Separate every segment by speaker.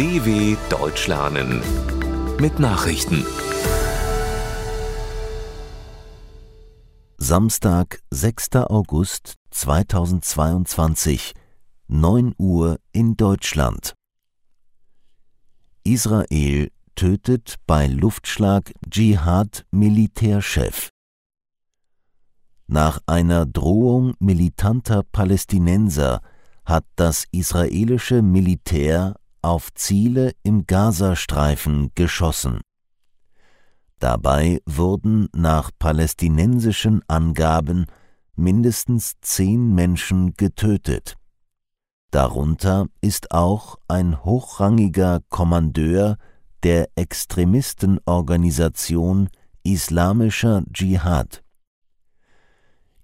Speaker 1: DW Deutsch lernen mit Nachrichten.
Speaker 2: Samstag, 6. August 2022, 9 Uhr in Deutschland. Israel tötet bei Luftschlag Dschihad Militärchef. Nach einer Drohung militanter Palästinenser hat das israelische Militär auf Ziele im Gazastreifen geschossen. Dabei wurden nach palästinensischen Angaben mindestens zehn Menschen getötet. Darunter ist auch ein hochrangiger Kommandeur der Extremistenorganisation Islamischer Dschihad.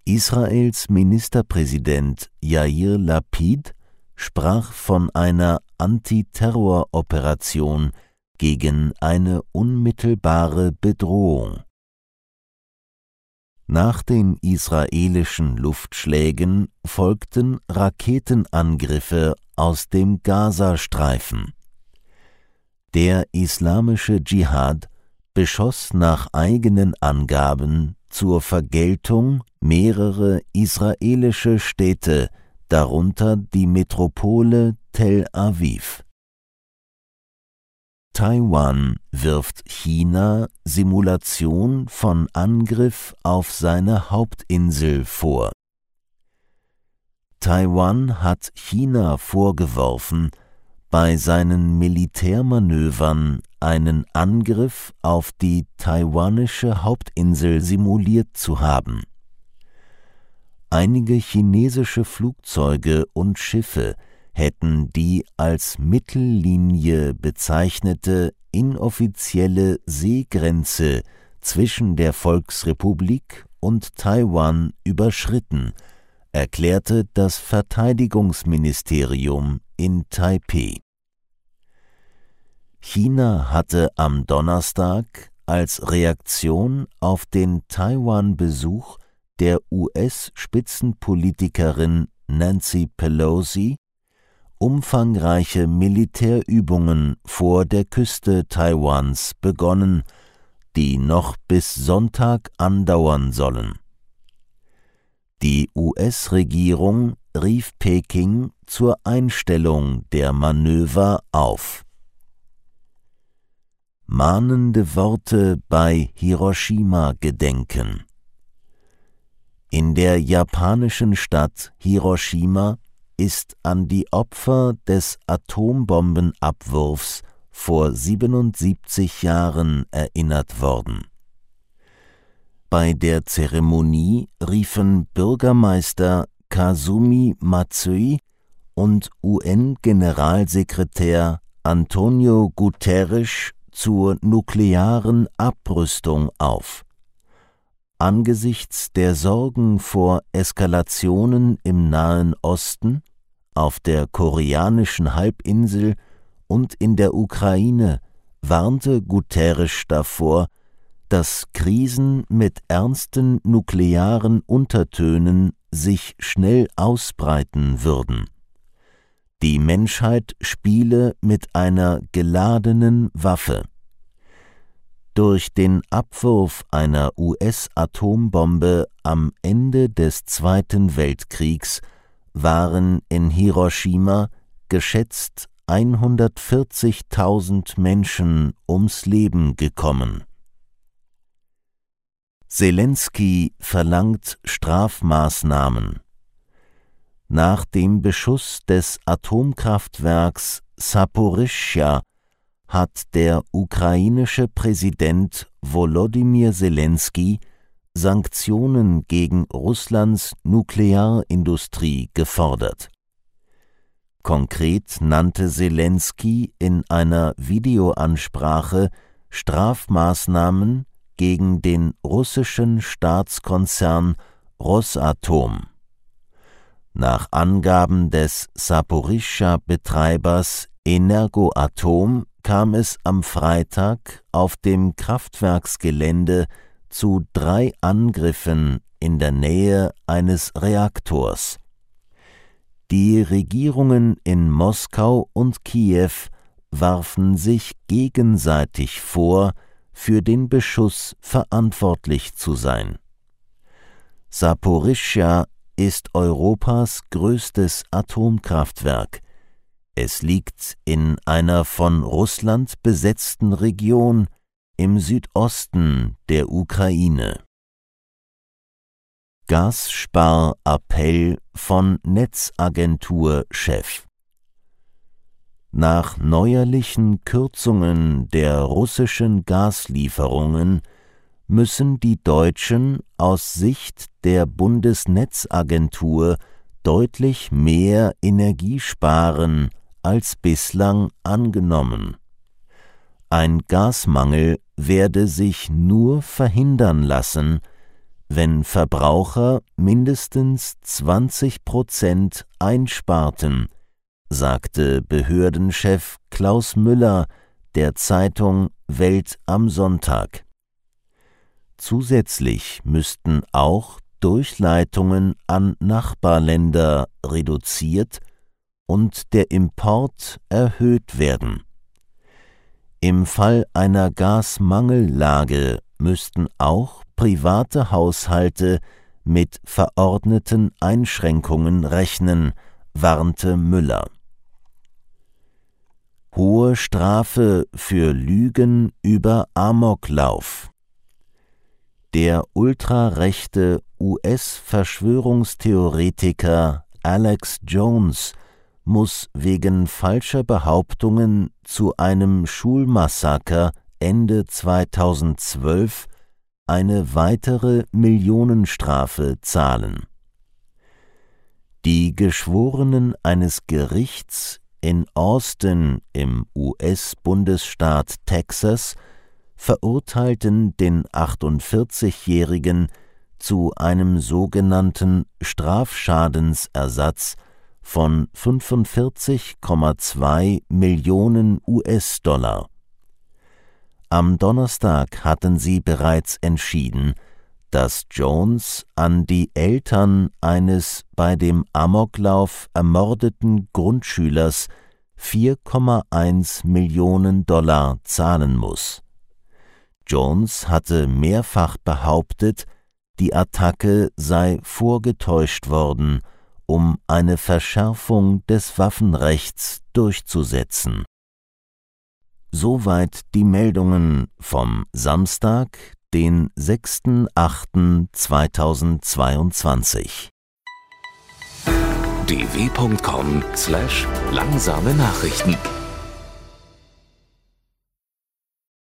Speaker 2: Israels Ministerpräsident Yair Lapid sprach von einer Antiterroroperation gegen eine unmittelbare Bedrohung. Nach den israelischen Luftschlägen folgten Raketenangriffe aus dem Gazastreifen. Der islamische Dschihad beschoss nach eigenen Angaben zur Vergeltung mehrere israelische Städte, darunter die Metropole Tel Aviv. Taiwan wirft China Simulation von Angriff auf seine Hauptinsel vor. Taiwan hat China vorgeworfen, bei seinen Militärmanövern einen Angriff auf die taiwanische Hauptinsel simuliert zu haben. Einige chinesische Flugzeuge und Schiffe hätten die als Mittellinie bezeichnete inoffizielle Seegrenze zwischen der Volksrepublik und Taiwan überschritten, erklärte das Verteidigungsministerium in Taipeh. China hatte am Donnerstag als Reaktion auf den Taiwan-Besuch der US-Spitzenpolitikerin Nancy Pelosi umfangreiche Militärübungen vor der Küste Taiwans begonnen, die noch bis Sonntag andauern sollen. Die US-Regierung rief Peking zur Einstellung der Manöver auf. Mahnende Worte bei Hiroshima Gedenken In der japanischen Stadt Hiroshima ist an die Opfer des Atombombenabwurfs vor 77 Jahren erinnert worden. Bei der Zeremonie riefen Bürgermeister Kazumi Matsui und UN-Generalsekretär Antonio Guterres zur nuklearen Abrüstung auf. Angesichts der Sorgen vor Eskalationen im Nahen Osten, auf der koreanischen Halbinsel und in der Ukraine warnte Guterres davor, dass Krisen mit ernsten nuklearen Untertönen sich schnell ausbreiten würden. Die Menschheit spiele mit einer geladenen Waffe. Durch den Abwurf einer US-Atombombe am Ende des Zweiten Weltkriegs waren in Hiroshima geschätzt 140.000 Menschen ums Leben gekommen. Zelensky verlangt Strafmaßnahmen. Nach dem Beschuss des Atomkraftwerks Saporischschja hat der ukrainische Präsident Volodymyr Zelensky Sanktionen gegen Russlands Nuklearindustrie gefordert. Konkret nannte Zelensky in einer Videoansprache Strafmaßnahmen gegen den russischen Staatskonzern Rosatom. Nach Angaben des Saporischschja-Betreibers Energoatom kam es am Freitag auf dem Kraftwerksgelände zu drei Angriffen in der Nähe eines Reaktors. Die Regierungen in Moskau und Kiew warfen sich gegenseitig vor, für den Beschuss verantwortlich zu sein. Saporischschja ist Europas größtes Atomkraftwerk. Es liegt in einer von Russland besetzten Region im Südosten der Ukraine. Gasssparappell von Netzagentur-Chef Nach neuerlichen Kürzungen der russischen Gaslieferungen müssen die Deutschen aus Sicht der Bundesnetzagentur deutlich mehr Energie sparen als bislang angenommen. Ein Gasmangel werde sich nur verhindern lassen, wenn Verbraucher mindestens 20 Prozent einsparten, sagte Behördenchef Klaus Müller der Zeitung Welt am Sonntag. Zusätzlich müssten auch Durchleitungen an Nachbarländer reduziert und der Import erhöht werden. Im Fall einer Gasmangellage müssten auch private Haushalte mit verordneten Einschränkungen rechnen, warnte Müller. Hohe Strafe für Lügen über Amoklauf. Der ultrarechte US-Verschwörungstheoretiker Alex Jones muss wegen falscher Behauptungen zu einem Schulmassaker Ende 2012 eine weitere Millionenstrafe zahlen. Die Geschworenen eines Gerichts in Austin im US-Bundesstaat Texas verurteilten den 48-Jährigen zu einem sogenannten Strafschadensersatz von 45,2 Millionen US-Dollar. Am Donnerstag hatten sie bereits entschieden, dass Jones an die Eltern eines bei dem Amoklauf ermordeten Grundschülers 4,1 Millionen Dollar zahlen muss. Jones hatte mehrfach behauptet, die Attacke sei vorgetäuscht worden, um eine Verschärfung des Waffenrechts durchzusetzen Soweit die Meldungen vom Samstag, den 6.8.2022.
Speaker 1: dw.com/langsame Nachrichten